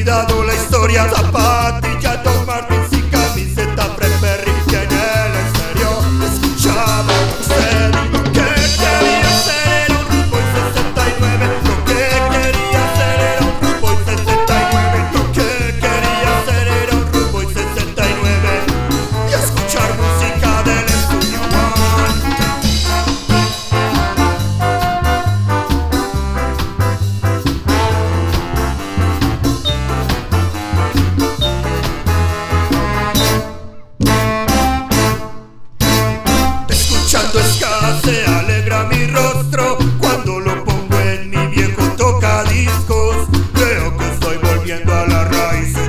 sfidato la storia da parte cuando escase alegra mi rostro, cuando lo pongo en mi viejo tocadiscos, veo que estoy volviendo a las raíces.